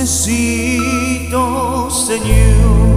necesito, Señor.